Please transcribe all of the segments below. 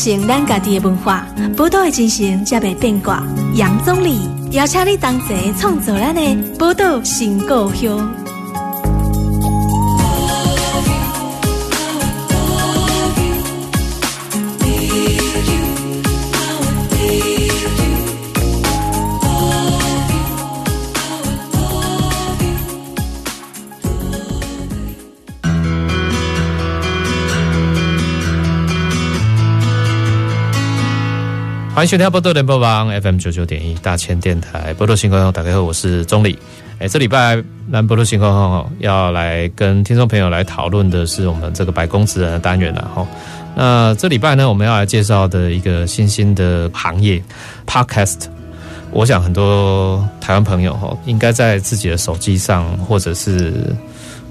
传承咱家己的文化，宝岛的精神才袂变卦。杨总理邀请你同齐创作咱的宝岛新故乡。欢迎收听波多联播网 FM 九九点一大千电台波多新闻。大家好，我是钟礼。哎，这礼拜南波多新闻要来跟听众朋友来讨论的是我们这个百工职人的单元了哈。那这礼拜呢，我们要来介绍的一个新兴的行业 Podcast。我想很多台湾朋友哈，应该在自己的手机上或者是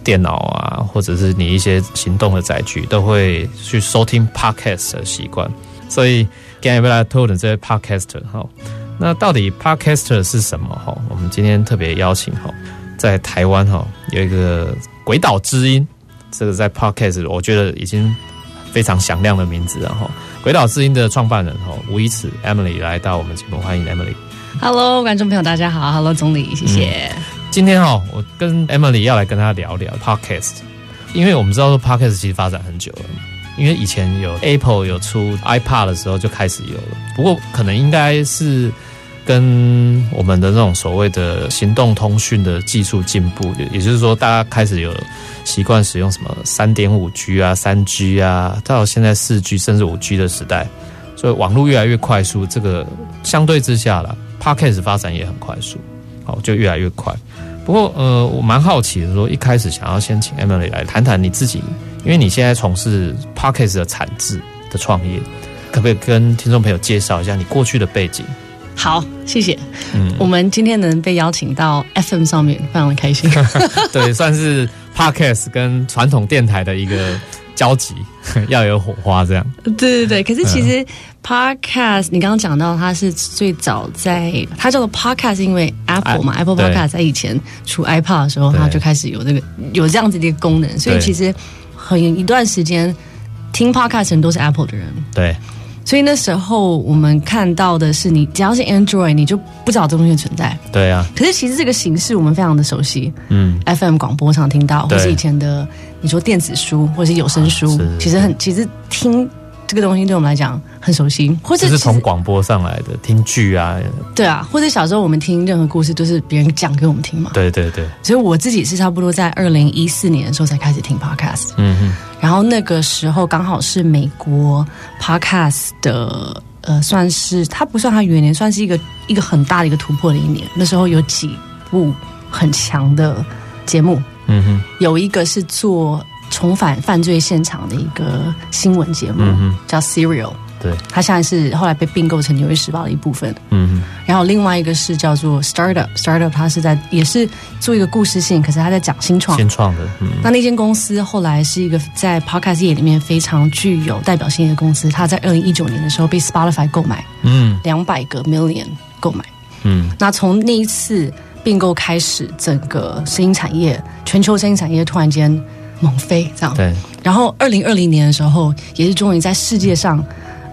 电脑啊，或者是你一些行动的载具，都会去收听 Podcast 的习惯，所以。今天要来讨论这些 Podcaster 哈，那到底 Podcaster 是什么哈？我们今天特别邀请哈，在台湾哈有一个鬼岛之音，这个在 Podcast 我觉得已经非常响亮的名字了哈。鬼岛之音的创办人哈吴怡慈 Emily 来到我们节目，欢迎 Emily。Hello，观众朋友大家好，Hello 总理，谢谢。嗯、今天哈，我跟 Emily 要来跟他聊聊 Podcast，因为我们知道说 Podcast 其实发展很久了。因为以前有 Apple 有出 iPad 的时候就开始有了，不过可能应该是跟我们的那种所谓的行动通讯的技术进步，也就是说，大家开始有习惯使用什么三点五 G 啊、三 G 啊，到现在四 G 甚至五 G 的时代，所以网络越来越快速。这个相对之下啦，Podcast 发展也很快速，好，就越来越快。不过呃，我蛮好奇的，说一开始想要先请 Emily 来谈谈你自己。因为你现在从事 Podcast 的产制的创业，可不可以跟听众朋友介绍一下你过去的背景？好，谢谢。嗯，我们今天能被邀请到 FM 上面，非常的开心。对，算是 Podcast 跟传统电台的一个交集，要有火花这样。对对对，可是其实 Podcast，你刚刚讲到它是最早在它叫做 Podcast，因为 Apple 嘛，Apple Podcast 在以前出 iPod 的时候，它就开始有这个有这样子的一个功能，所以其实。很一段时间听 podcast 人都是 Apple 的人，对，所以那时候我们看到的是，你只要是 Android，你就不知道这东西存在，对啊。可是其实这个形式我们非常的熟悉，嗯，FM 广播常听到，或是以前的你说电子书或是有声书，啊、其实很其实听。这个东西对我们来讲很熟悉，或者是从广播上来的听剧啊，对啊，或者小时候我们听任何故事都是别人讲给我们听嘛，对对对。所以我自己是差不多在二零一四年的时候才开始听 podcast，嗯哼，然后那个时候刚好是美国 podcast 的呃，算是它不算它元年，算是一个一个很大的一个突破的一年。那时候有几部很强的节目，嗯哼，有一个是做。重返犯罪现场的一个新闻节目，嗯、叫 Serial。对，它现在是后来被并购成《纽约时报》的一部分。嗯，然后另外一个是叫做 Startup，Startup Startup 它是在也是做一个故事性，可是它在讲新创。新创的。嗯，那那间公司后来是一个在 Podcast 业里面非常具有代表性的公司。它在二零一九年的时候被 Spotify 购买，嗯，两百个 million 购买。嗯，那从那一次并购开始，整个声音产业，全球声音产业突然间。猛飞这样，对。然后二零二零年的时候，也是终于在世界上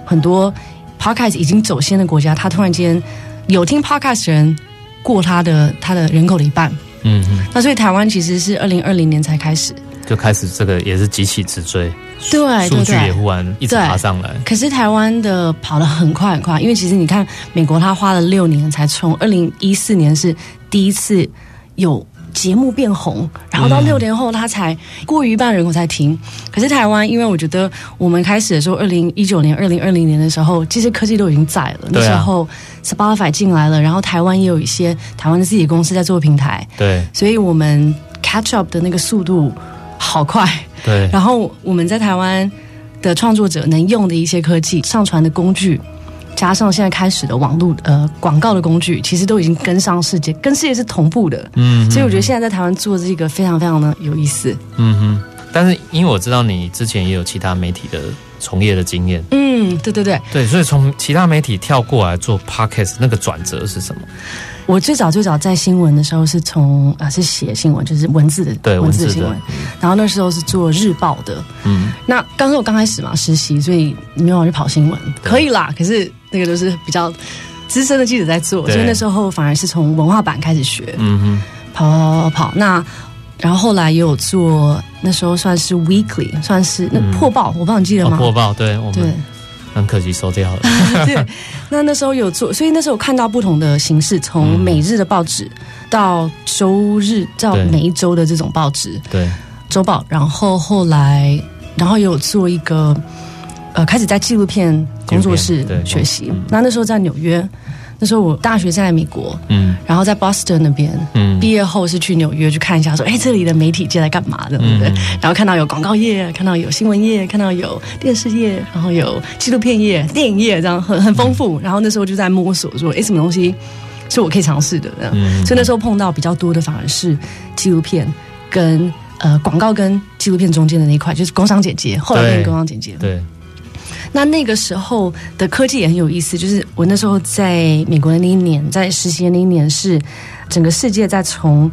很多 podcast 已经走先的国家，他突然间有听 podcast 的人过他的他的人口的一半。嗯嗯。那所以台湾其实是二零二零年才开始，就开始这个也是急起直追，对，数据也忽然一直爬上来。可是台湾的跑得很快很快，因为其实你看美国，它花了六年才从二零一四年是第一次有。节目变红，然后到六年后，他才过于一半人口才停。可是台湾，因为我觉得我们开始的时候，二零一九年、二零二零年的时候，这些科技都已经在了。那时候，Spotify 进来了，然后台湾也有一些台湾的自己的公司在做平台。对，所以我们 catch up 的那个速度好快。对，然后我们在台湾的创作者能用的一些科技、上传的工具。加上现在开始的网络呃广告的工具，其实都已经跟上世界，跟世界是同步的。嗯，所以我觉得现在在台湾做这个非常非常的有意思。嗯哼，但是因为我知道你之前也有其他媒体的从业的经验。嗯，对对对，对，所以从其他媒体跳过来做 podcast，那个转折是什么？我最早最早在新闻的时候是从啊是写新闻，就是文字的对文字的新闻，嗯、然后那时候是做日报的，嗯，那刚刚我刚开始嘛实习，所以没有去跑新闻，可以啦，可是那个都是比较资深的记者在做，所以那时候反而是从文化版开始学，嗯哼，跑跑跑跑跑，那然后后来也有做，那时候算是 weekly，算是那破报，嗯、我不知道你记得吗？哦、破报，对，我们对。很可惜收掉了。对，那那时候有做，所以那时候看到不同的形式，从每日的报纸到周日到每一周的这种报纸，对，周报。然后后来，然后有做一个，呃，开始在纪录片工作室学习。那那时候在纽约。那时候我大学在美国，嗯，然后在 Boston 那边，嗯，毕业后是去纽约去看一下，说，哎，这里的媒体界在干嘛的，对不对？然后看到有广告业，看到有新闻业，看到有电视业，然后有纪录片业、电影业，这样很很丰富。然后那时候就在摸索，说，哎，什么东西是我可以尝试的？这样，所以那时候碰到比较多的反而是纪录片跟呃广告跟纪录片中间的那一块，就是工商姐姐，后来变工商简介，对。那那个时候的科技也很有意思，就是我那时候在美国的那一年，在实习的那一年，是整个世界在从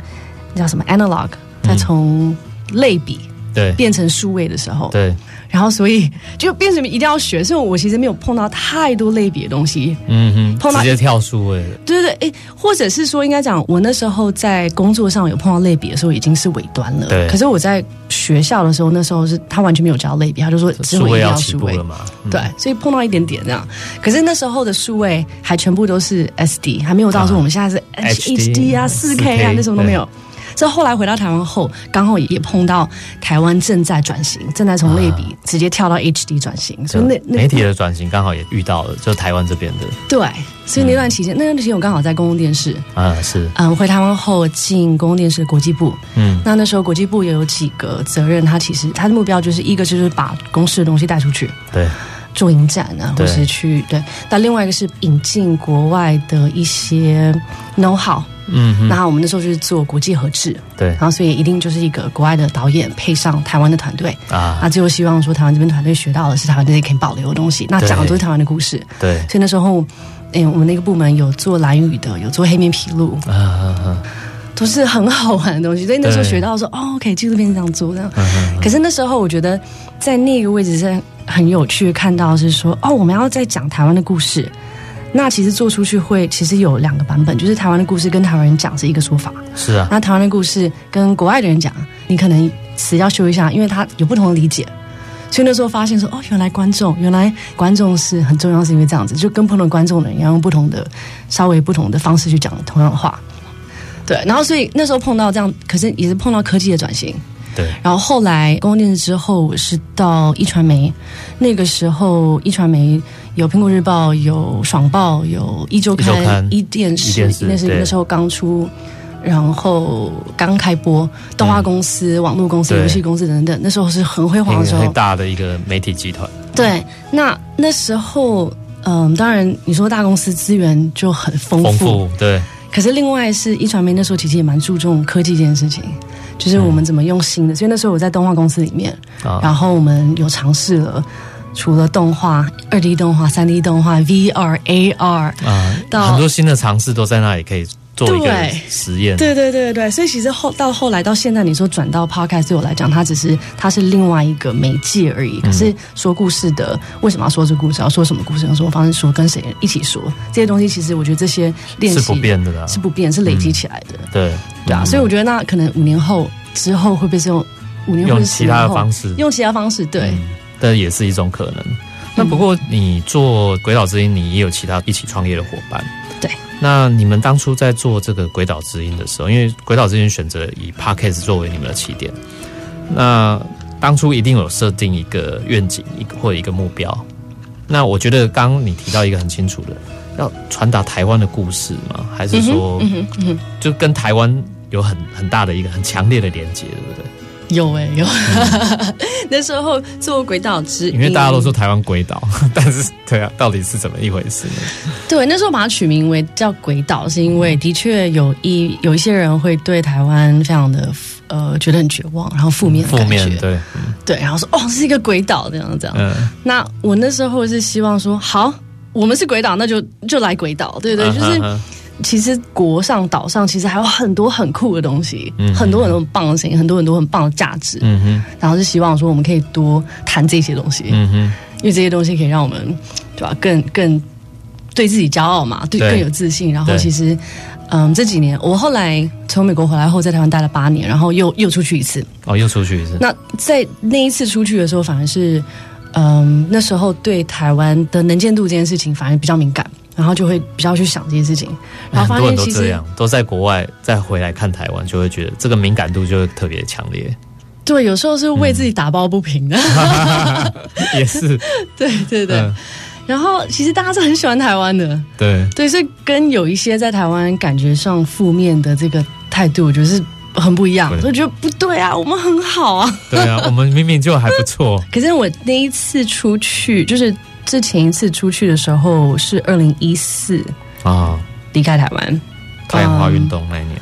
叫什么 analog，在从类比对变成数位的时候，对。然后，所以就变成一定要学。所以，我其实没有碰到太多类别的东西。嗯哼，碰到直接跳数位。对对对，诶，或者是说，应该讲，我那时候在工作上有碰到类别的时候，已经是尾端了。对。可是我在学校的时候，那时候是他完全没有教类别，他就说数位要数位了嘛。嗯、对，所以碰到一点点这样。可是那时候的数位还全部都是 SD，还没有到说我们现在是 HD 啊、四 K 啊，那什么都没有。这后来回到台湾后，刚好也碰到台湾正在转型，正在从类比直接跳到 HD 转型，所以那媒体的转型刚好也遇到了，就台湾这边的。对，所以那段期间，嗯、那段期间我刚好在公共电视啊，是。嗯，回台湾后进公共电视的国际部，嗯，那那时候国际部也有几个责任，他其实他的目标就是一个就是把公司的东西带出去，对，做影展啊，或是去对，但另外一个是引进国外的一些 know how。嗯，那我们那时候就是做国际合制，对，然后所以一定就是一个国外的导演配上台湾的团队。啊，那最后希望说台湾这边团队学到的是台湾这些可以保留的东西，那讲的都是台湾的故事，对，所以那时候，哎，我们那个部门有做蓝语的，有做黑面琵鹭。啊，啊，啊，都是很好玩的东西，所以那时候学到说，哦，OK，纪录片是这样。做的，可是那时候我觉得在那个位置是很有趣，看到是说，哦，我们要在讲台湾的故事。那其实做出去会，其实有两个版本，就是台湾的故事跟台湾人讲是一个说法，是啊。那台湾的故事跟国外的人讲，你可能词要修一下，因为他有不同的理解。所以那时候发现说，哦，原来观众，原来观众是很重要，是因为这样子，就跟不同的观众的人要用不同的、稍微不同的方式去讲同样的话。对，然后所以那时候碰到这样，可是也是碰到科技的转型。对，然后后来公共电视之后，我是到一传媒，那个时候一传媒。有苹果日报，有爽报，有一周刊，一电视，那是那时候刚出，然后刚开播，动画公司、网络公司、游戏公司等等，那时候是很辉煌的时候，很大的一个媒体集团。对，那那时候，嗯、呃，当然你说大公司资源就很丰富，丰富，对。可是另外是壹传媒那时候其实也蛮注重科技这件事情，就是我们怎么用新的。嗯、所以那时候我在动画公司里面，啊、然后我们有尝试了。除了动画、二 D 动画、三 D 动画、VR、AR 啊，到很多新的尝试都在那里可以做一个实验。对对对对，所以其实后到后来到现在，你说转到 Podcast 对我来讲，它只是它是另外一个媒介而已。可是说故事的，为什么要说这故事？要说什么故事？用什么方式说？跟谁一起说？这些东西，其实我觉得这些练习是不变的啦，是不变，是累积起来的。对对啊，所以我觉得那可能五年后之后会不会是用五年后用其他的方式？用其他方式，对。但也是一种可能。那不过你做《鬼岛之音》，你也有其他一起创业的伙伴。对。那你们当初在做这个《鬼岛之音》的时候，因为《鬼岛之音》选择以 Podcast 作为你们的起点，那当初一定有设定一个愿景，一个或者一个目标。那我觉得刚刚你提到一个很清楚的，要传达台湾的故事吗？还是说，就跟台湾有很很大的一个很强烈的连接，对不对？有哎、欸、有，嗯、那时候做鬼岛之，因为大家都说台湾鬼岛，但是对啊，到底是怎么一回事呢？对，那时候把它取名为叫鬼岛，是因为的确有一有一些人会对台湾非常的呃觉得很绝望，然后负面负面对、嗯、对，然后说哦这是一个鬼岛这样这样。嗯，那我那时候是希望说好，我们是鬼岛，那就就来鬼岛，对对，就是。嗯其实国上岛上其实还有很多很酷的东西，嗯、很多很多很棒的事情，很多很多很棒的价值。嗯哼，然后是希望说我们可以多谈这些东西。嗯哼，因为这些东西可以让我们对吧，更更对自己骄傲嘛，对，对更有自信。然后其实，嗯，这几年我后来从美国回来后，在台湾待了八年，然后又又出去一次。哦，又出去一次。那在那一次出去的时候，反而是嗯，那时候对台湾的能见度这件事情反而比较敏感。然后就会比较去想这些事情，然后发现其实都这样，都在国外再回来看台湾，就会觉得这个敏感度就会特别强烈。对，有时候是为自己打抱不平的，嗯、也是。对对对。嗯、然后其实大家是很喜欢台湾的，对对，所以跟有一些在台湾感觉上负面的这个态度，我觉得是很不一样。我觉得不对啊，我们很好啊。对啊，我们明明就还不错。可是我那一次出去就是。之前一次出去的时候是二零一四啊，离开台湾。太阳花运动那一年，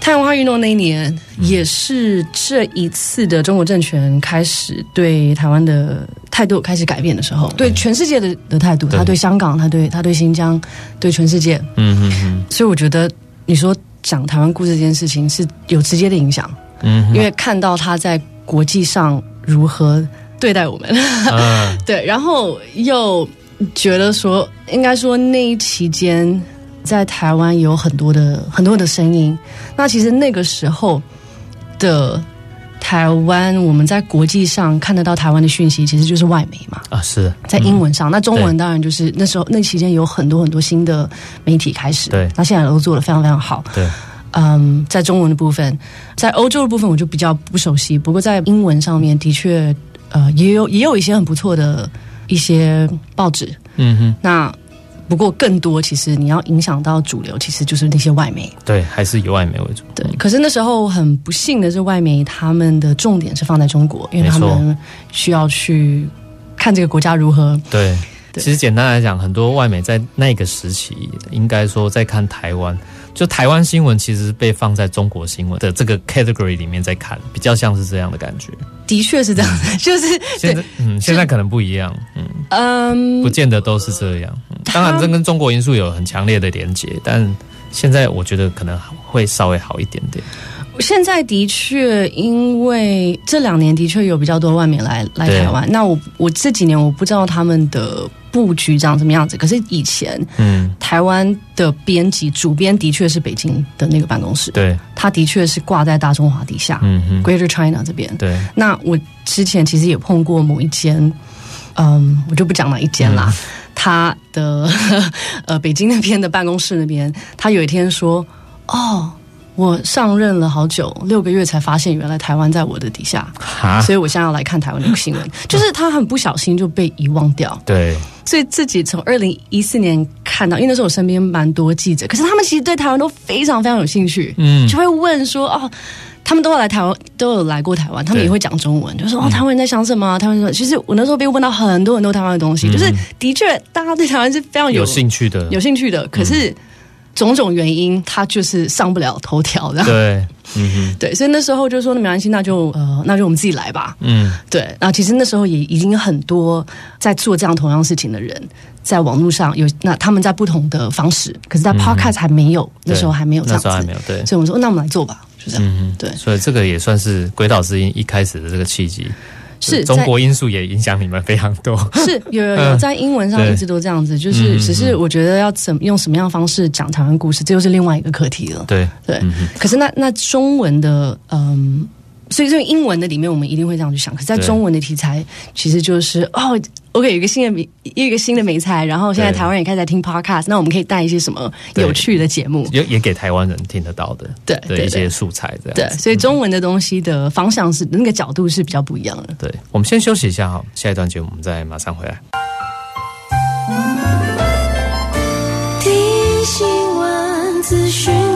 太阳花运动那一年、嗯、也是这一次的中国政权开始对台湾的态度开始改变的时候，对全世界的的态度，他对香港，他对他对新疆，对全世界，嗯嗯嗯。所以我觉得你说讲台湾故事这件事情是有直接的影响，嗯，因为看到他在国际上如何。对待我们，嗯、对，然后又觉得说，应该说那一期间在台湾有很多的很多的声音。那其实那个时候的台湾，我们在国际上看得到台湾的讯息，其实就是外媒嘛。啊，是在英文上。嗯、那中文当然就是那时候那期间有很多很多新的媒体开始。对，那现在都做的非常非常好。对，嗯，在中文的部分，在欧洲的部分我就比较不熟悉。不过在英文上面的确。呃，也有也有一些很不错的一些报纸，嗯哼。那不过更多，其实你要影响到主流，其实就是那些外媒。对，还是以外媒为主。对，可是那时候很不幸的是，外媒他们的重点是放在中国，因为他们需要去看这个国家如何。对，对其实简单来讲，很多外媒在那个时期，应该说在看台湾。就台湾新闻其实被放在中国新闻的这个 category 里面在看，比较像是这样的感觉。的确是这样的，就是现在，嗯，现在可能不一样，嗯嗯，不见得都是这样。当然，这跟中国因素有很强烈的连结，但现在我觉得可能会稍微好一点点。现在的确，因为这两年的确有比较多外面来来台湾。那我我这几年我不知道他们的布局长什么样子，可是以前，嗯，台湾的编辑主编的确是北京的那个办公室，对，他的确是挂在大中华底下，嗯嗯，Greater China 这边。对，那我之前其实也碰过某一间，嗯，我就不讲哪一间啦，嗯、他的 呃北京那边的办公室那边，他有一天说，哦。我上任了好久，六个月才发现原来台湾在我的底下，哈所以我现在要来看台湾的新闻，就是他很不小心就被遗忘掉。对，所以自己从二零一四年看到，因为那时候我身边蛮多记者，可是他们其实对台湾都非常非常有兴趣，嗯，就会问说哦，他们都要来台湾，都有来过台湾，他们也会讲中文，对就说哦，台湾人在想什么？台湾说其实我那时候被问到很多很多台湾的东西，嗯、就是的确大家对台湾是非常有，有兴趣的，有兴趣的，可是。嗯种种原因，他就是上不了头条，这样对，嗯哼，对，所以那时候就说，那没关系，那就呃，那就我们自己来吧，嗯，对。然后其实那时候也已经有很多在做这样同样事情的人，在网络上有那他们在不同的方式，可是，在 Podcast 还没有，嗯、那时候还没有这样子，那时候还没有，对。所以我们说，那我们来做吧，就这样，嗯、对。所以这个也算是鬼岛之音一开始的这个契机。是中国因素也影响你们非常多，是有有有在英文上一直都这样子，就是只是我觉得要怎用什么样的方式讲台湾故事，这又是另外一个课题了。对。对，可是那那中文的嗯。所以，这个英文的里面，我们一定会这样去想。可是，在中文的题材，其实就是哦，OK，有一个新的媒，一个新的美菜。然后，现在台湾也开始在听 Podcast，那我们可以带一些什么有趣的节目，也也给台湾人听得到的，对的一些素材，这样。对，所以中文的东西的方向是、嗯、那个角度是比较不一样的。对，我们先休息一下哈，下一段节目我们再马上回来。听新闻资讯。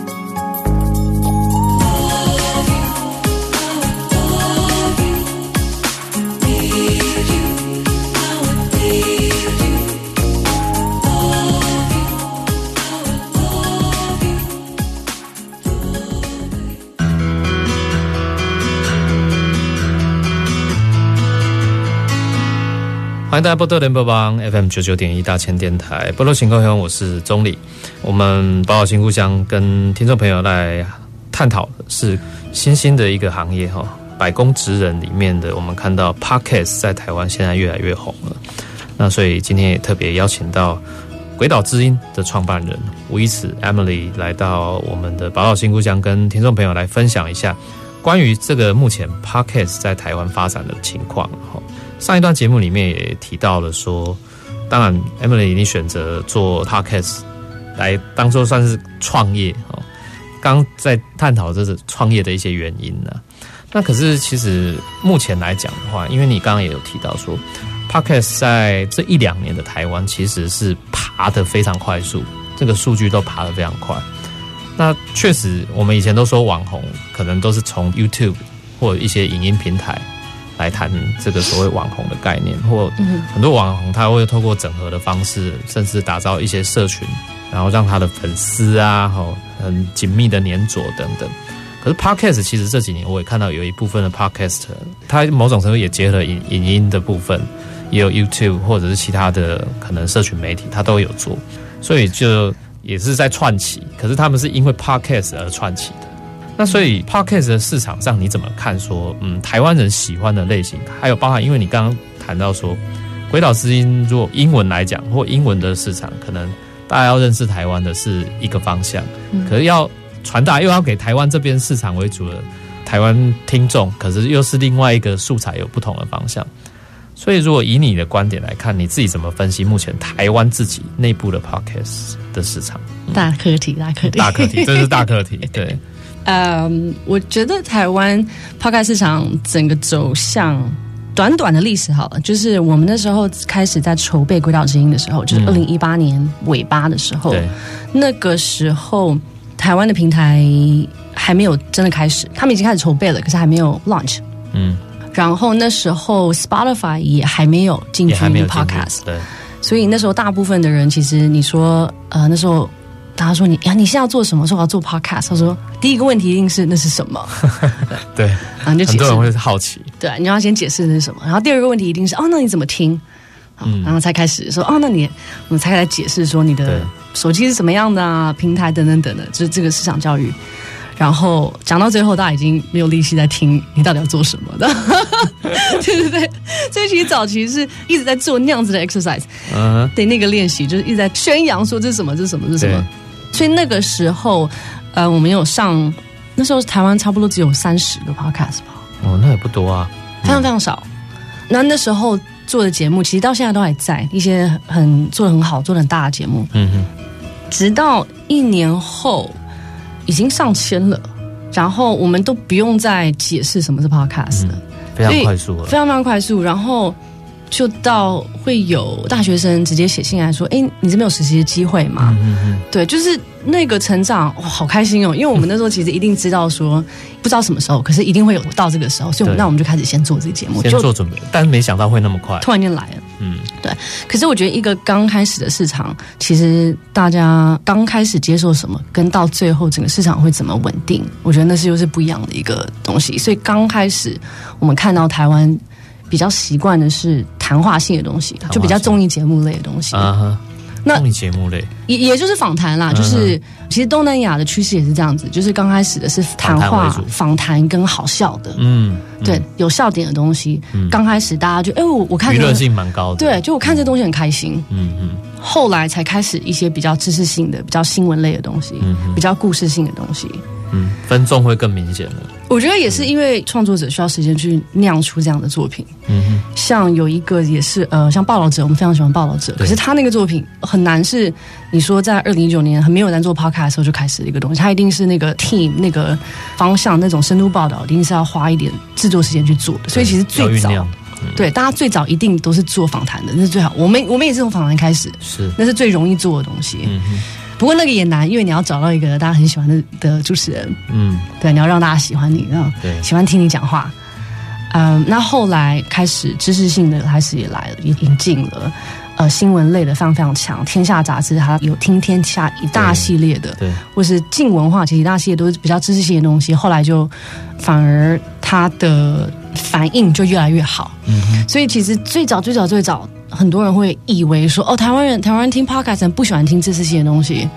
欢迎大家波多联播帮 FM 九九点一大千电台波多新故乡，我是钟礼。我们宝岛新故乡跟听众朋友来探讨的是新兴的一个行业哈，百工职人里面的，我们看到 Podcast 在台湾现在越来越红了。那所以今天也特别邀请到鬼岛之音的创办人吴怡慈 Emily 来到我们的宝岛新故乡，跟听众朋友来分享一下关于这个目前 Podcast 在台湾发展的情况哈。上一段节目里面也提到了说，当然，Emily 你选择做 Podcast 来当做算是创业哦。刚在探讨这是创业的一些原因呢。那可是其实目前来讲的话，因为你刚刚也有提到说，Podcast 在这一两年的台湾其实是爬得非常快速，这个数据都爬得非常快。那确实，我们以前都说网红可能都是从 YouTube 或一些影音平台。来谈这个所谓网红的概念，或很多网红他会透过整合的方式，甚至打造一些社群，然后让他的粉丝啊，吼很紧密的粘着等等。可是 Podcast 其实这几年我也看到有一部分的 Podcast，它某种程度也结合了影影音的部分，也有 YouTube 或者是其他的可能社群媒体，它都有做，所以就也是在串起。可是他们是因为 Podcast 而串起的。那所以 Podcast 的市场上你怎么看？说，嗯，台湾人喜欢的类型，还有包含，因为你刚刚谈到说，鬼岛之音，如果英文来讲，或英文的市场，可能大家要认识台湾的是一个方向，可是要传达又要给台湾这边市场为主的台湾听众，可是又是另外一个素材有不同的方向。所以，如果以你的观点来看，你自己怎么分析目前台湾自己内部的 Podcast 的市场？大课题，大课题，大课题，这是大课题，对。嗯，um, 我觉得台湾 Podcast 市场整个走向，短短的历史好了，就是我们那时候开始在筹备《诡岛之音》的时候，就是二零一八年尾巴的时候，嗯、那个时候台湾的平台还没有真的开始，他们已经开始筹备了，可是还没有 launch。嗯，然后那时候 Spotify 也还没有进军 Podcast，对，所以那时候大部分的人其实你说，呃，那时候。他说你：“你呀，你现在要做什么？说我要做 podcast。”他说：“第一个问题一定是那是什么？” 对，然后你就解释，很多人会好奇。对，你要先解释那是什么。然后第二个问题一定是：“哦，那你怎么听？”嗯，然后才开始说：“哦，那你我们才来解释说你的手机是什么样的啊，平台等等等等的，就是这个市场教育。”然后讲到最后，大家已经没有力气在听你到底要做什么的。对对对，所以其实早期是一直在做那样子的 exercise，嗯，对，那个练习就是一直在宣扬说这是什么，这是什么，这是什么。所以那个时候，呃，我们有上，那时候台湾差不多只有三十个 podcast 吧。哦，那也不多啊，非常非常少。那那时候做的节目，其实到现在都还在，一些很做的很好、做的很大的节目。嗯哼。直到一年后，已经上千了，然后我们都不用再解释什么是 podcast 了，嗯，非常快速了，非常非常快速。然后。就到会有大学生直接写信来说：“哎，你这边有实习的机会吗？”嗯嗯，对，就是那个成长，哇，好开心哦！因为我们那时候其实一定知道说，不知道什么时候，可是一定会有到这个时候，所以我们那我们就开始先做这个节目，先做准备。但是没想到会那么快，突然间来了。嗯，对。可是我觉得一个刚开始的市场，其实大家刚开始接受什么，跟到最后整个市场会怎么稳定，我觉得那是又是不一样的一个东西。所以刚开始我们看到台湾。比较习惯的是谈话性的东西，就比较综艺节目类的东西。啊哈，那综艺节目类。也也就是访谈啦，就是其实东南亚的趋势也是这样子，就是刚开始的是谈话、访谈跟好笑的，嗯，对，有笑点的东西。刚开始大家就哎，我我看娱乐性蛮高的，对，就我看这东西很开心，嗯嗯。后来才开始一些比较知识性的、比较新闻类的东西，比较故事性的东西。嗯，分众会更明显了。我觉得也是因为创作者需要时间去酿出这样的作品。嗯哼，像有一个也是呃，像报道者，我们非常喜欢报道者，可是他那个作品很难是你说在二零一九年很没有人做 podcast 的时候就开始的一个东西，他一定是那个 team 那个方向那种深度报道，一定是要花一点制作时间去做的。所以其实最早对，大家最早一定都是做访谈的，那是最好。我们我们也是从访谈开始，是那是最容易做的东西。嗯哼，不过那个也难，因为你要找到一个大家很喜欢的的主持人，嗯，对，你要让大家喜欢你，然后对喜欢听你讲话。嗯，那后来开始知识性的开始也来了，也引进了。呃，新闻类的非常非常强，《天下》杂志它有听天下一大系列的，对，或是镜文化，其实一大系列都是比较知识性的东西。后来就反而它的反应就越来越好。嗯哼，所以其实最早最早最早，很多人会以为说，哦，台湾人台湾人听 Podcast 不喜欢听知识性的东西。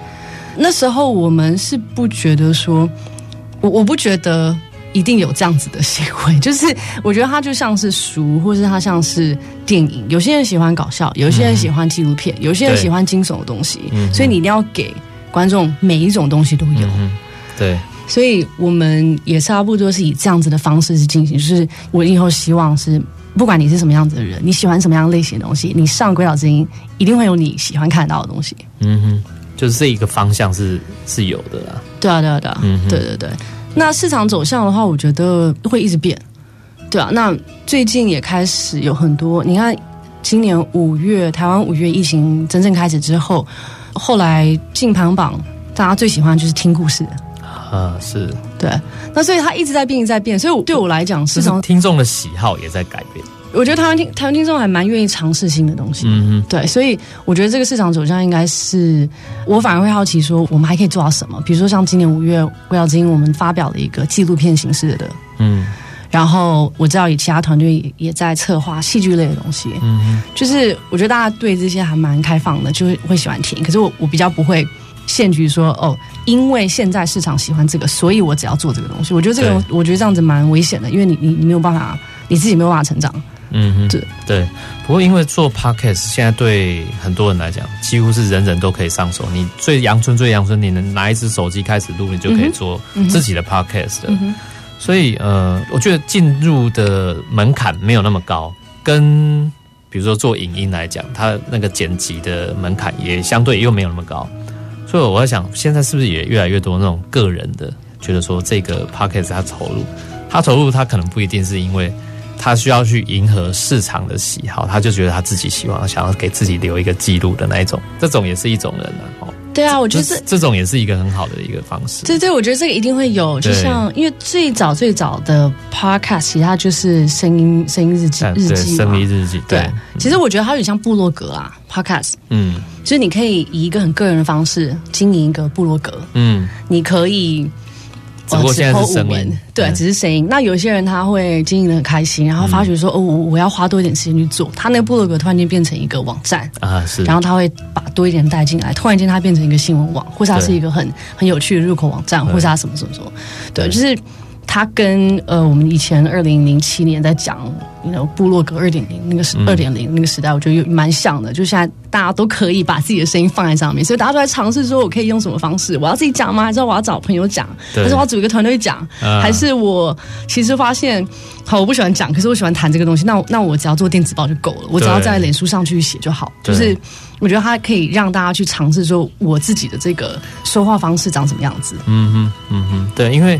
那时候我们是不觉得说，我我不觉得。一定有这样子的行为，就是我觉得它就像是书，或是它像是电影。有些人喜欢搞笑，有些人喜欢纪录片，有些人喜欢惊悚的东西。所以你一定要给观众每一种东西都有。对，所以我们也差不多是以这样子的方式去进行。就是我以后希望是，不管你是什么样子的人，你喜欢什么样类型的东西，你上《鬼岛之音》一定会有你喜欢看到的东西。嗯哼，就是这一个方向是是有的啦。对啊，对啊，对啊，嗯，对对对。那市场走向的话，我觉得会一直变，对啊。那最近也开始有很多，你看，今年五月台湾五月疫情真正开始之后，后来进排行榜，大家最喜欢就是听故事啊，是对。那所以它一直在变，一直在变。所以对我来讲，市场听众的喜好也在改变。我觉得台湾听台湾听众还蛮愿意尝试新的东西，嗯嗯，对，所以我觉得这个市场走向应该是，我反而会好奇说，我们还可以做到什么？比如说像今年五月，诡岛之音我们发表了一个纪录片形式的，嗯，然后我知道有其他团队也也在策划戏剧类的东西，嗯嗯，就是我觉得大家对这些还蛮开放的，就会会喜欢听。可是我我比较不会限局说，哦，因为现在市场喜欢这个，所以我只要做这个东西。我觉得这个我觉得这样子蛮危险的，因为你你你没有办法，你自己没有办法成长。嗯哼，对对，不过因为做 podcast 现在对很多人来讲，几乎是人人都可以上手。你最阳春最阳春，你能拿一只手机开始录，你就可以做自己的 podcast 的。嗯、所以呃，我觉得进入的门槛没有那么高，跟比如说做影音来讲，它那个剪辑的门槛也相对又没有那么高。所以我在想，现在是不是也越来越多那种个人的觉得说，这个 p o c k e t 他投入，他投入他可能不一定是因为。他需要去迎合市场的喜好，他就觉得他自己喜欢，想要给自己留一个记录的那一种，这种也是一种人哦。哦，对啊，我觉得这这种也是一个很好的一个方式。对对，我觉得这个一定会有，就像因为最早最早的 podcast，其实它就是声音声音日记日记声音日记。对，对其实我觉得它有点像部落格啊，podcast。嗯，就是你可以以一个很个人的方式经营一个部落格。嗯，你可以。只不过现在是声音，对，只是声音。那有些人他会经营的很开心，然后发觉说：“哦，我我要花多一点时间去做。”他那个部落格突然间变成一个网站啊，是。然后他会把多一点带进来，突然间他变成一个新闻网，或是他是一个很很有趣的入口网站，或是他什么什么什么。对，就是他跟呃我们以前二零零七年在讲。你 you know, 部落格二点零那个时二点零那个时代，我觉得又蛮像的。就现在大家都可以把自己的声音放在上面，所以大家都在尝试说，我可以用什么方式？我要自己讲吗？还是我要找朋友讲？还是我要组一个团队讲？啊、还是我其实发现，好，我不喜欢讲，可是我喜欢谈这个东西。那那我只要做电子报就够了，我只要在脸书上去写就好。就是我觉得它可以让大家去尝试说，我自己的这个说话方式长什么样子。嗯哼，嗯哼，对，因为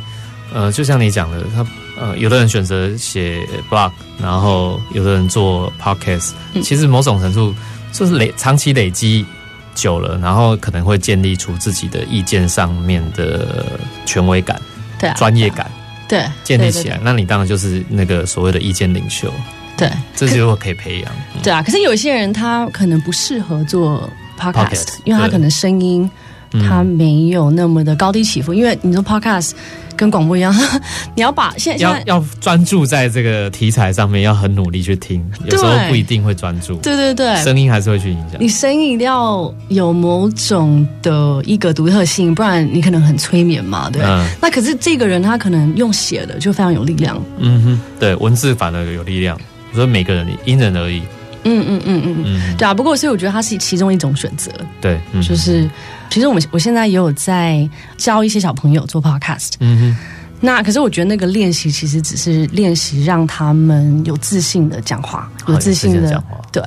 呃，就像你讲的，他。呃，有的人选择写 blog，然后有的人做 podcast，其实某种程度就是累长期累积久了，然后可能会建立出自己的意见上面的权威感，对、啊，专业感，对，建立起来，那你当然就是那个所谓的意见领袖，对，这就可以培养，对啊。可是有些人他可能不适合做 podcast 因为他可能声音他没有那么的高低起伏，因为你说 podcast。跟广播一样，你要把现在要要专注在这个题材上面，要很努力去听，有时候不一定会专注。对对对，声音还是会去影响。你声音一定要有某种的一个独特性，不然你可能很催眠嘛。对，嗯、那可是这个人他可能用写的就非常有力量。嗯哼，对，文字反而有力量。所以每个人因人而异。嗯嗯嗯嗯嗯，对啊。不过所以我觉得它是其中一种选择。对，嗯、就是。其实我们我现在也有在教一些小朋友做 podcast，嗯哼，那可是我觉得那个练习其实只是练习让他们有自信的讲话，有自信的讲话，对，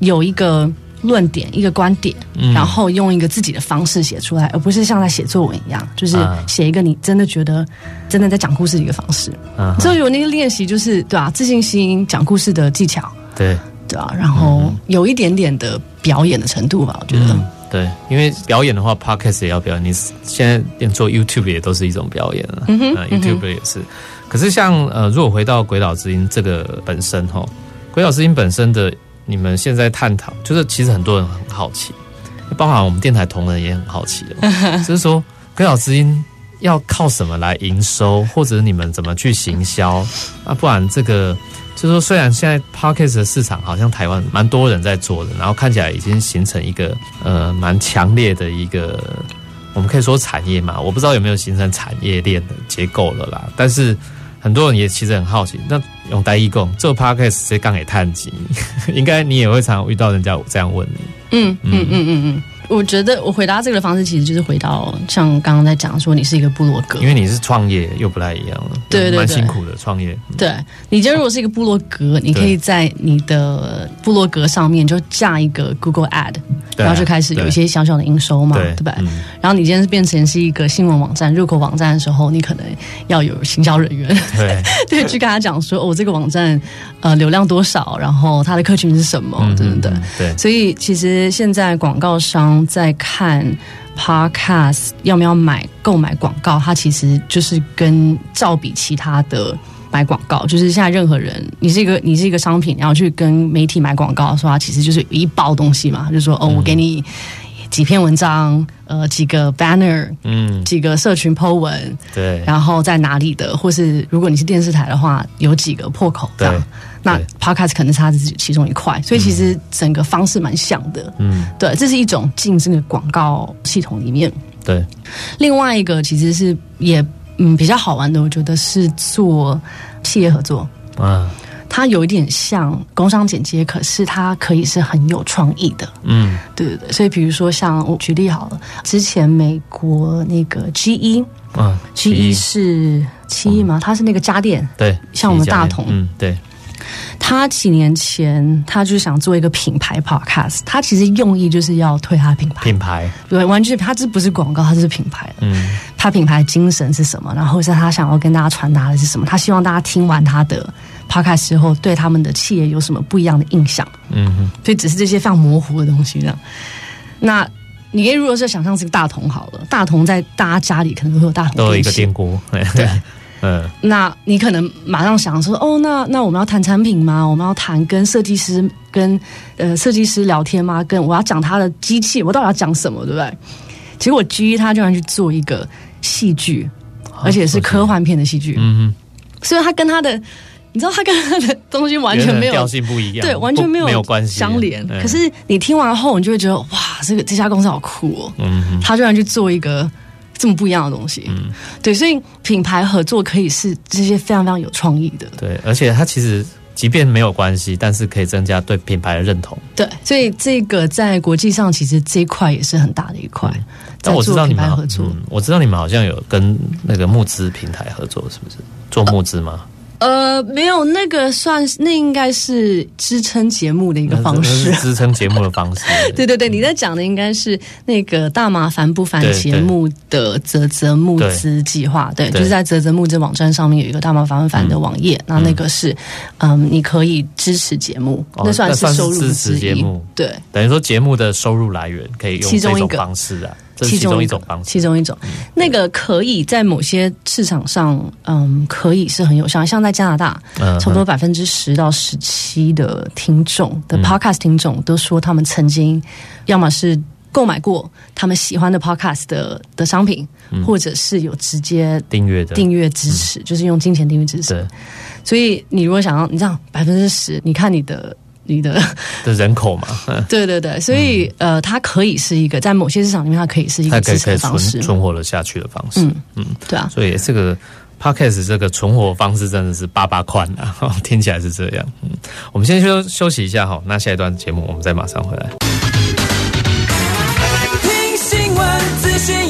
有一个论点、一个观点，嗯、然后用一个自己的方式写出来，而不是像在写作文一样，就是写一个你真的觉得真的在讲故事的一个方式。嗯，所以有那个练习，就是对啊，自信心、讲故事的技巧，对。对啊，然后有一点点的表演的程度吧，我觉得。嗯、对，因为表演的话，Podcast 也要表演。你现在连做 YouTube 也都是一种表演了，嗯、呃、，YouTube 也是。可是像呃，如果回到《鬼岛之音》这个本身哈，《鬼岛之音》本身的。你们现在探讨，就是其实很多人很好奇，包含我们电台同仁也很好奇的，就是说，鬼岛之音要靠什么来营收，或者你们怎么去行销啊？不然这个，就是说，虽然现在 Podcast 的市场好像台湾蛮多人在做的，然后看起来已经形成一个呃蛮强烈的一个，我们可以说产业嘛，我不知道有没有形成产业链的结构了啦，但是。很多人也其实很好奇，那用台语讲做 podcast 谁刚给探级？应该你也会常常遇到人家这样问你。嗯嗯嗯嗯嗯。我觉得我回答这个的方式其实就是回到像刚刚在讲说你是一个部落格，因为你是创业又不太一样了，对，对对，蛮辛苦的创业。对，你今天如果是一个部落格，你可以在你的部落格上面就架一个 Google Ad，然后就开始有一些小小的营收嘛，对吧？然后你今天变成是一个新闻网站入口网站的时候，你可能要有行销人员，对 对，去跟他讲说哦，这个网站呃流量多少，然后它的客群是什么，对不对？对，所以其实现在广告商。在看 Podcast 要不要买购买广告，它其实就是跟照比其他的买广告，就是现在任何人，你是一个你是一个商品，然后去跟媒体买广告的话，其实就是一包东西嘛，就是说哦，我给你。几篇文章，呃，几个 banner，嗯，几个社群 po 文，对，然后在哪里的，或是如果你是电视台的话，有几个破口这样，对，那 podcast 可能是它是其中一块，所以其实整个方式蛮像的，嗯，对，这是一种进这个广告系统里面，对，另外一个其实是也嗯比较好玩的，我觉得是做企业合作，啊。它有一点像工商剪接，可是它可以是很有创意的。嗯，对对对。所以比如说，像我举例好了，之前美国那个 GE，嗯，GE 是七亿吗？它是那个家电，对，像我们大同，嗯，对。他几年前他就想做一个品牌 podcast，他其实用意就是要推他的品牌，品牌对，完全他这不是广告，他这是品牌。嗯，他品牌精神是什么？然后是他想要跟大家传达的是什么？他希望大家听完他的。Podcast 之后，对他们的企业有什么不一样的印象？嗯哼，所以只是这些非常模糊的东西这样。那你可以如果是想象是个大同好了，大同在大家家里可能都会有大同，都有一个电锅。对，嗯。那你可能马上想说，哦，那那我们要谈产品吗？我们要谈跟设计师跟呃设计师聊天吗？跟我要讲他的机器，我到底要讲什么？对不对？结果 G 一他居然去做一个戏剧，而且是科幻片的戏剧。嗯嗯，所以他跟他的。你知道他跟他的东西完全没有调性不一样，对，完全没有没有关系相连。可是你听完后，你就会觉得哇，这个这家公司好酷哦！嗯嗯，他居然去做一个这么不一样的东西。嗯，对，所以品牌合作可以是这些非常非常有创意的。对，而且它其实即便没有关系，但是可以增加对品牌的认同。对，所以这个在国际上其实这一块也是很大的一块。嗯，但我知道你们合作，嗯，我知道你们好像有跟那个募资平台合作，是不是做募资吗？呃，没有，那个算是那应该是支撑节目的一个方式，支撑节目的方式。对对对，你在讲的应该是那个大麻烦不烦节目的泽泽募资计划，对，就是在泽泽募资网站上面有一个大麻烦不烦的网页，那、嗯、那个是嗯，你可以支持节目，哦、那算是收入之一，节目。对，等于说节目的收入来源可以用这种方式啊。其中一种方式，其中一种，那个可以在某些市场上，嗯，可以是很有效。像在加拿大，差不多百分之十到十七的听众的 podcast 听众都说，他们曾经要么是购买过他们喜欢的 podcast 的的商品，或者是有直接订阅的。订阅支持，就是用金钱订阅支持。所以你如果想要，你这样百分之十，你看你的。你的的人口嘛，对对对，所以、嗯、呃，它可以是一个在某些市场里面，它可以是一个支撑方式，存活了下去的方式。嗯嗯，对啊，所以这个 Podcast 这个存活方式真的是八八宽啊，听起来是这样。嗯，我们先休休息一下哈，那下一段节目我们再马上回来。听新闻、资讯、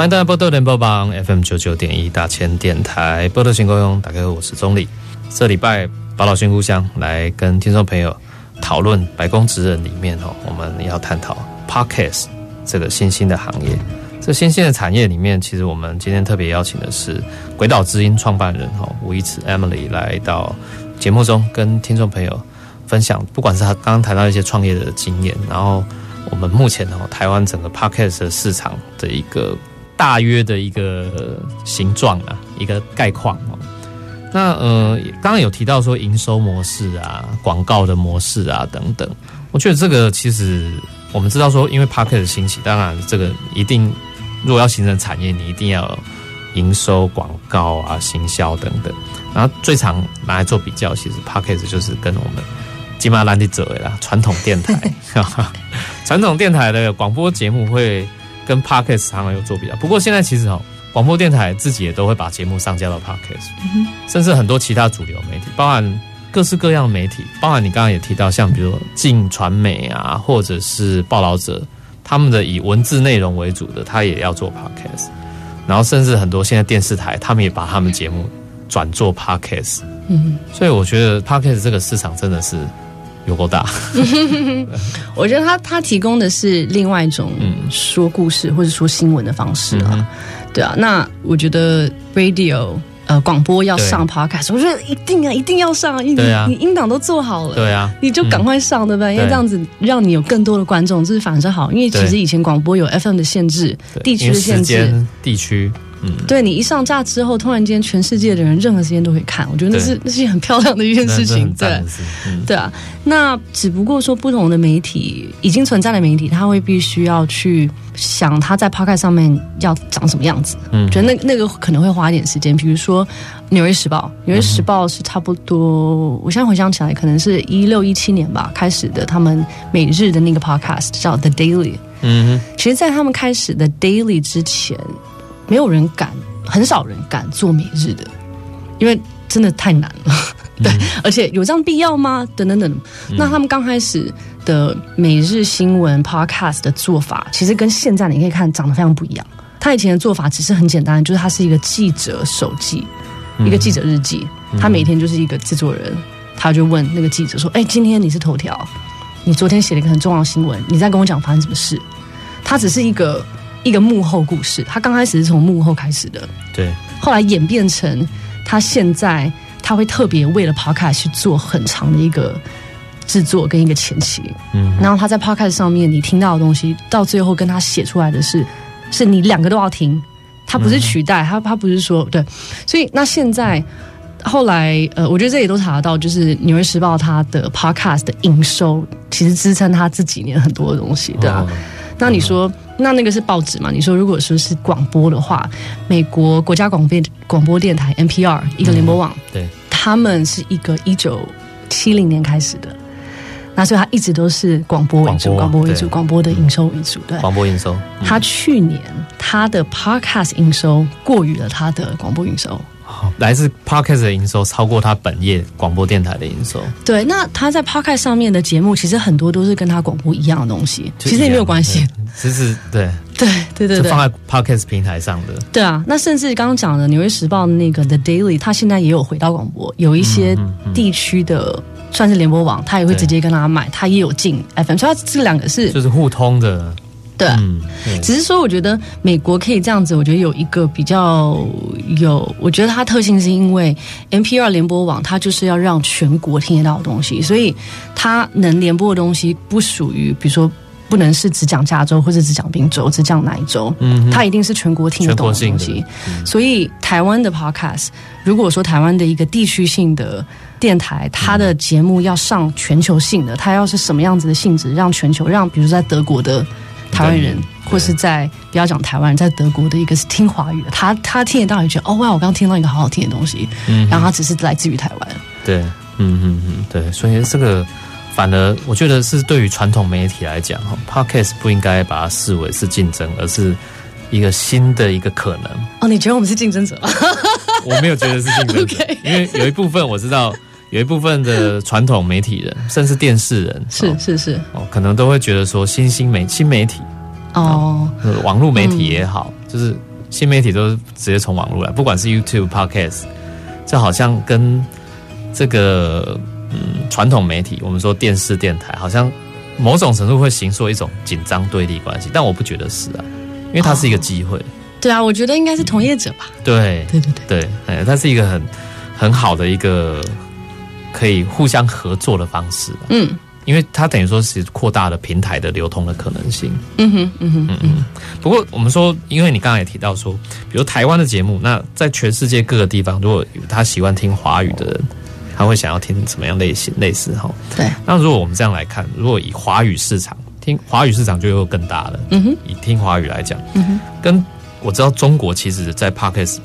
欢迎大家波多联播榜 FM 九九点一大千电台波多新故乡，大家好，我是钟礼。这礼拜宝老新故乡来跟听众朋友讨论白宫职人里面哦，我们要探讨 Podcast 这个新兴的行业。这新兴的产业里面，其实我们今天特别邀请的是鬼岛之音创办人哦吴怡慈 Emily 来到节目中跟听众朋友分享，不管是他刚刚谈到一些创业的经验，然后我们目前哦台湾整个 Podcast 的市场的一个。大约的一个形状啊，一个概况哦。那呃，刚刚有提到说营收模式啊、广告的模式啊等等。我觉得这个其实我们知道说，因为 parkas 兴起，当然这个一定如果要形成产业，你一定要营收、广告啊、行销等等。然后最常拿来做比较，其实 parkas 就是跟我们金马兰的走的啦，传统电台，传统电台的广播节目会。跟 Podcast 常常有做比较，不过现在其实哦，广播电台自己也都会把节目上架到 Podcast，甚至很多其他主流媒体，包含各式各样的媒体，包含你刚刚也提到，像比如镜传媒啊，或者是报道者，他们的以文字内容为主的，他也要做 Podcast，然后甚至很多现在电视台，他们也把他们节目转做 Podcast，嗯，所以我觉得 Podcast 这个市场真的是。有够大，我觉得他他提供的是另外一种说故事或者说新闻的方式啊，嗯、对啊，那我觉得 radio 呃广播要上 podcast，我觉得一定啊一定要上，因为你音档都做好了，对啊，你就赶快上，对不对？因为这样子让你有更多的观众，这是反正好，因为其实以前广播有 FM 的限制，地区的限制，地区。嗯，对，你一上架之后，突然间全世界的人任何时间都可以看，我觉得那是 那是很漂亮的一件事情，对，嗯、对啊。那只不过说不同的媒体已经存在的媒体，他会必须要去想他在 Podcast 上面要长什么样子。嗯，觉得那那个可能会花一点时间。比如说《纽约时报》，《纽约时报》是差不多，我现在回想起来，可能是一六一七年吧开始的，他们每日的那个 Podcast 叫 The Daily。嗯哼，其实，在他们开始的 Daily 之前。没有人敢，很少人敢做每日的，因为真的太难了。对，嗯、而且有这样必要吗？等等等。嗯、那他们刚开始的每日新闻 podcast 的做法，其实跟现在你可以看长得非常不一样。他以前的做法只是很简单，就是他是一个记者手记，嗯、一个记者日记。他每天就是一个制作人，他就问那个记者说：“哎，今天你是头条，你昨天写了一个很重要的新闻，你在跟我讲发生什么事？”他只是一个。一个幕后故事，他刚开始是从幕后开始的，对，后来演变成他现在他会特别为了 Podcast 去做很长的一个制作跟一个前期，嗯，然后他在 Podcast 上面你听到的东西，到最后跟他写出来的是，是你两个都要听，他不是取代，他他不是说对，所以那现在后来呃，我觉得这也都查得到，就是《纽约时报》它的 Podcast 的营收其实支撑他这几年很多的东西，对啊，哦、那你说。嗯那那个是报纸嘛？你说如果说是广播的话，美国国家广播广播电台 NPR 一个联播网，对，他们是一个一九七零年开始的，那所以他一直都是广播为主，广播为主，广播的营收为主，对，广播营收。他去年他的 Podcast 营收过于了他的广播营收。来自 Podcast 的营收超过他本业广播电台的营收。对，那他在 Podcast 上面的节目，其实很多都是跟他广播一样的东西，其实也没有关系。其实对对对对对，放在 Podcast 平台上的。对啊，那甚至刚刚讲的《纽约时报》那个 The Daily，他现在也有回到广播，有一些地区的算是联播网，他也会直接跟他买，他也有进 FM，所以他这两个是就是互通的。对，嗯、只是说，我觉得美国可以这样子，我觉得有一个比较有，我觉得它特性是因为 NPR 联播网，它就是要让全国听得到的东西，所以它能联播的东西不属于，比如说不能是只讲加州或者只讲宾州，只讲哪一州，嗯，它一定是全国听得懂的东西。嗯、所以台湾的 Podcast，如果说台湾的一个地区性的电台，它的节目要上全球性的，它要是什么样子的性质，让全球让，比如说在德国的。台湾人，或是在不要讲台湾人，在德国的一个是听华语的，他他听得到，也觉得哦哇，我刚刚听到一个好好听的东西，嗯，然后他只是来自于台湾，对，嗯嗯嗯，对，所以这个反而我觉得是对于传统媒体来讲，哈，Podcast 不应该把它视为是竞争，而是一个新的一个可能。哦，你觉得我们是竞争者吗？我没有觉得是竞争者，Okay. 因为有一部分我知道。有一部分的传统媒体人，甚至电视人，是是是哦，可能都会觉得说新兴媒新媒体哦，网络媒体也好，嗯、就是新媒体都是直接从网络来，不管是 YouTube、Podcast，这好像跟这个嗯传统媒体，我们说电视电台，好像某种程度会形塑一种紧张对立关系，但我不觉得是啊，因为它是一个机会、哦。对啊，我觉得应该是同业者吧。对对对对对，哎，它是一个很很好的一个。可以互相合作的方式，嗯，因为它等于说是扩大了平台的流通的可能性，嗯哼，嗯哼，嗯嗯。不过我们说，因为你刚才也提到说，比如台湾的节目，那在全世界各个地方，如果他喜欢听华语的人，他会想要听什么样类型？类似哈，对。那如果我们这样来看，如果以华语市场听华语市场就又更大了，嗯哼。以听华语来讲，嗯哼。跟我知道中国其实，在 Podcast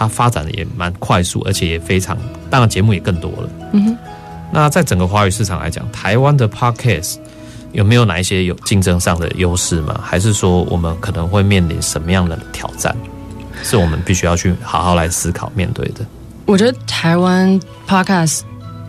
它发展的也蛮快速，而且也非常，当然节目也更多了，嗯哼。那在整个华语市场来讲，台湾的 Podcast 有没有哪一些有竞争上的优势吗？还是说我们可能会面临什么样的挑战，是我们必须要去好好来思考面对的？我觉得台湾 Podcast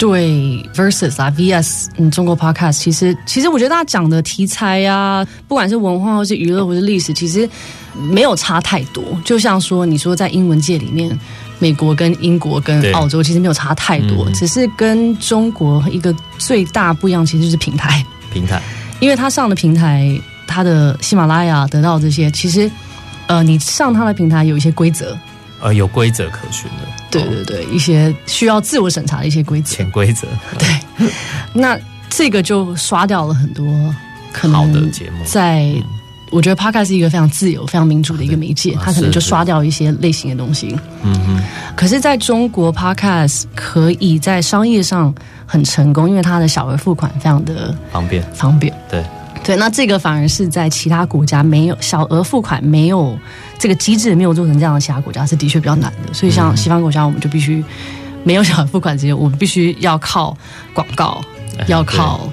对 versus 啊 VS 嗯中国 Podcast 其实其实我觉得大家讲的题材呀、啊，不管是文化或是娱乐或是历史，其实没有差太多。就像说你说在英文界里面。美国跟英国跟澳洲其实没有差太多，嗯、只是跟中国一个最大不一样，其实就是平台。平台，因为他上的平台，他的喜马拉雅得到这些，其实呃，你上他的平台有一些规则，呃，有规则可循的。对对对，一些需要自我审查的一些规则。潜规则。对，那这个就刷掉了很多可能好的节目在。我觉得 Podcast 是一个非常自由、非常民主的一个媒介，它可能就刷掉一些类型的东西。嗯哼。可是，在中国 Podcast 可以在商业上很成功，因为它的小额付款非常的方便，方便。对对，那这个反而是在其他国家没有小额付款，没有这个机制没有做成这样的其他国家是的确比较难的。所以，像西方国家，我们就必须没有小额付款这些，我们必须要靠广告，要靠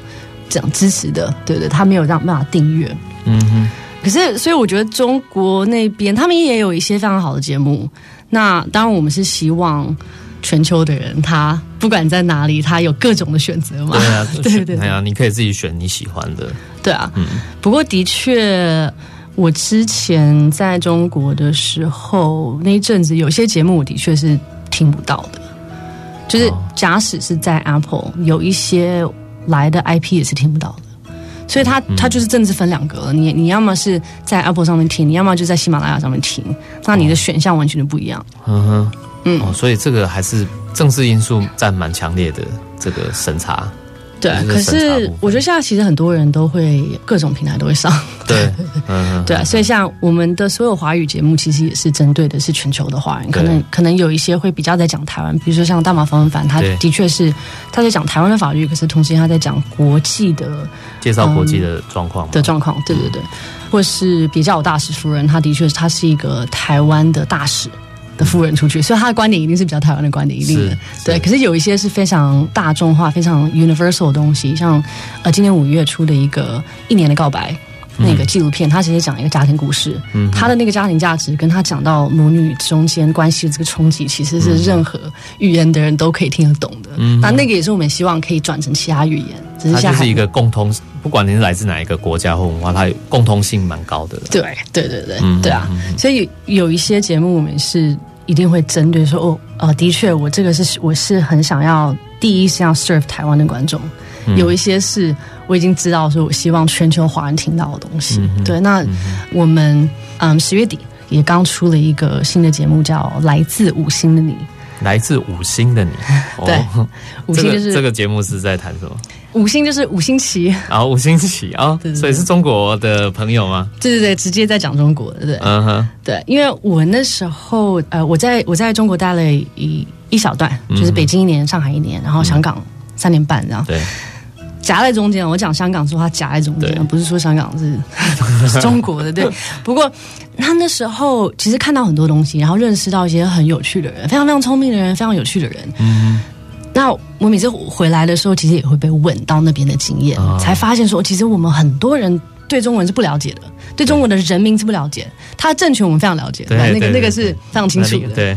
这样支持的。对对，他没有让办法订阅。嗯哼。可是，所以我觉得中国那边他们也有一些非常好的节目。那当然，我们是希望全球的人，他不管在哪里，他有各种的选择嘛。对啊，对 对对，对啊，你可以自己选你喜欢的。对啊，嗯。不过的确，我之前在中国的时候那一阵子，有些节目我的确是听不到的。就是假使是在 Apple，有一些来的 IP 也是听不到的。所以它它就是政治分两格了，你你要么是在 Apple 上面听，你要么就在喜马拉雅上面听，那你的选项完全就不一样。嗯哼，嗯，哦，所以这个还是政治因素占蛮强烈的这个审查。对，可是我觉得现在其实很多人都会各种平台都会上，对，嗯，对啊，所以像我们的所有华语节目，其实也是针对的是全球的华人，可能可能有一些会比较在讲台湾，比如说像大马方文凡，他的确是他在讲台湾的法律，可是同时他在讲国际的介绍国际的状况的状况，对对对，或是别叫我大使夫人，他的确他是一个台湾的大使。的富人出去，所以他的观点一定是比较台湾的观点，一定的。对。可是有一些是非常大众化、非常 universal 的东西，像呃，今年五月出的一个《一年的告白》那个纪录片，他、嗯、其实讲一个家庭故事，嗯，他的那个家庭价值跟他讲到母女中间关系的这个冲击，其实是任何语言的人都可以听得懂的。嗯，那那个也是我们希望可以转成其他语言，只是它就是一个共通，不管你是来自哪一个国家或文化，它共通性蛮高的。对，对，对，对，对啊。所以有一些节目我们是。一定会针对说哦，呃，的确，我这个是我是很想要第一是要 serve 台湾的观众，嗯，有一些是我已经知道说，我希望全球华人听到的东西。嗯、对，那、嗯、我们嗯十月底也刚出了一个新的节目，叫《来自五星的你》。来自五星的你，对，哦、五星就是这个节目是在谈什么？五星就是五星旗啊，五星旗啊，所以是中国的朋友吗？对对对，直接在讲中国的，对，嗯哼，对，因为我那时候呃，我在我在中国待了一一小段，就是北京一年，上海一年，然后香港三年半这样。对，夹在中间。我讲香港说他夹在中间，不是说香港是，是中国的。对，不过他那时候其实看到很多东西，然后认识到一些很有趣的人，非常非常聪明的人，非常有趣的人。嗯。那我每次回来的时候，其实也会被问到那边的经验，哦、才发现说，其实我们很多人对中文是不了解的，对中国的人民是不了解，他的政权我们非常了解，那个那个是非常清楚的，对。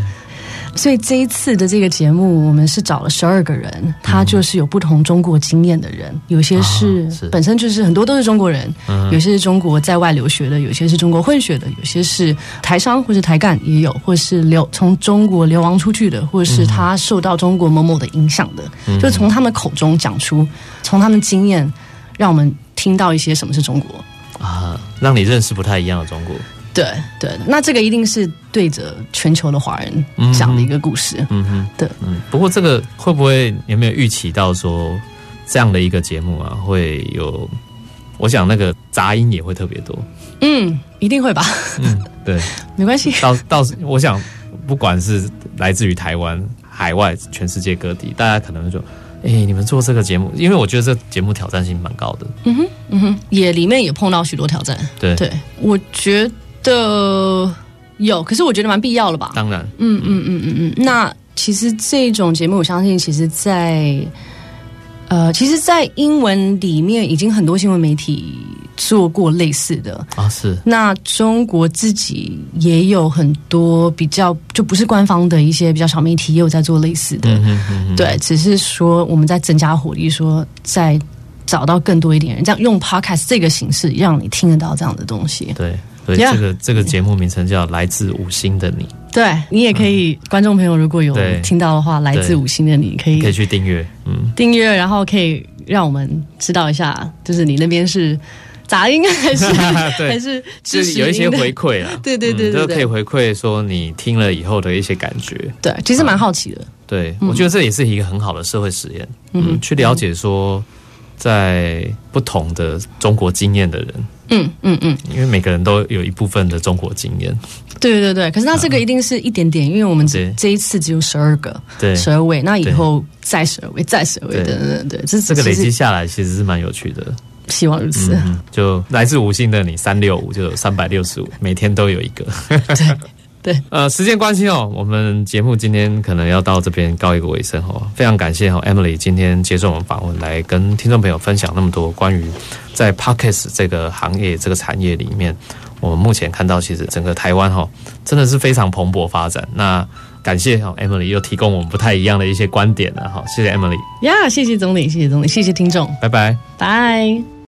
所以这一次的这个节目，我们是找了十二个人，他就是有不同中国经验的人，有些是本身就是很多都是中国人，有些是中国在外留学的，有些是中国混血的，有些是台商或是台干也有，或是流从中国流亡出去的，或是他受到中国某某的影响的，就从他们口中讲出，从他们经验，让我们听到一些什么是中国。啊，让你认识不太一样的中国。对对，那这个一定是对着全球的华人讲的一个故事。嗯哼，对，嗯。不过这个会不会有没有预期到说这样的一个节目啊，会有？我想那个杂音也会特别多。嗯，一定会吧。嗯，对，没关系。到到时，我想不管是来自于台湾、海外、全世界各地，大家可能会说：“哎，你们做这个节目，因为我觉得这个节目挑战性蛮高的。”嗯哼，嗯哼，也里面也碰到许多挑战。对对，我觉得。的有，可是我觉得蛮必要了吧。当然，嗯嗯嗯嗯嗯。那其实这种节目，我相信，其实在呃，其实，在英文里面，已经很多新闻媒体做过类似的啊。是。那中国自己也有很多比较，就不是官方的一些比较小媒体，也有在做类似的。嗯嗯嗯。对，只是说我们在增加火力，说在找到更多一点人，这样用 Podcast 这个形式，让你听得到这样的东西。对。对，这个这个节目名称叫《来自五星的你》。对，你也可以，嗯、观众朋友如果有听到的话，《来自五星的你》可以可以去订阅，嗯，订阅，然后可以让我们知道一下，就是你那边是杂音还是 对。还是就是有一些回馈啊？对对对，对，对、嗯，都可以回馈说你听了以后的一些感觉。对，其实蛮好奇的。对，我觉得这也是一个很好的社会实验，嗯，去了解说在不同的中国经验的人。嗯嗯嗯，因为每个人都有一部分的中国经验，对对对，可是那这个一定是一点点，因为我们这这一次只有十二个，对，十二位，那以后再十二位，再十二位，对对对，这这个累积下来其实是蛮有趣的，希望如此。就来自五星的你三六五就有三百六十五，每天都有一个。对。对，呃，时间关系哦，我们节目今天可能要到这边告一个尾声哦。非常感谢哦，Emily 今天接受我们访问，来跟听众朋友分享那么多关于在 Podcast 这个行业、这个产业里面，我们目前看到其实整个台湾哈，真的是非常蓬勃发展。那感谢哦，Emily 又提供我们不太一样的一些观点了哈，谢谢 Emily。呀，谢谢总理，谢谢总理，谢谢听众，拜拜，拜。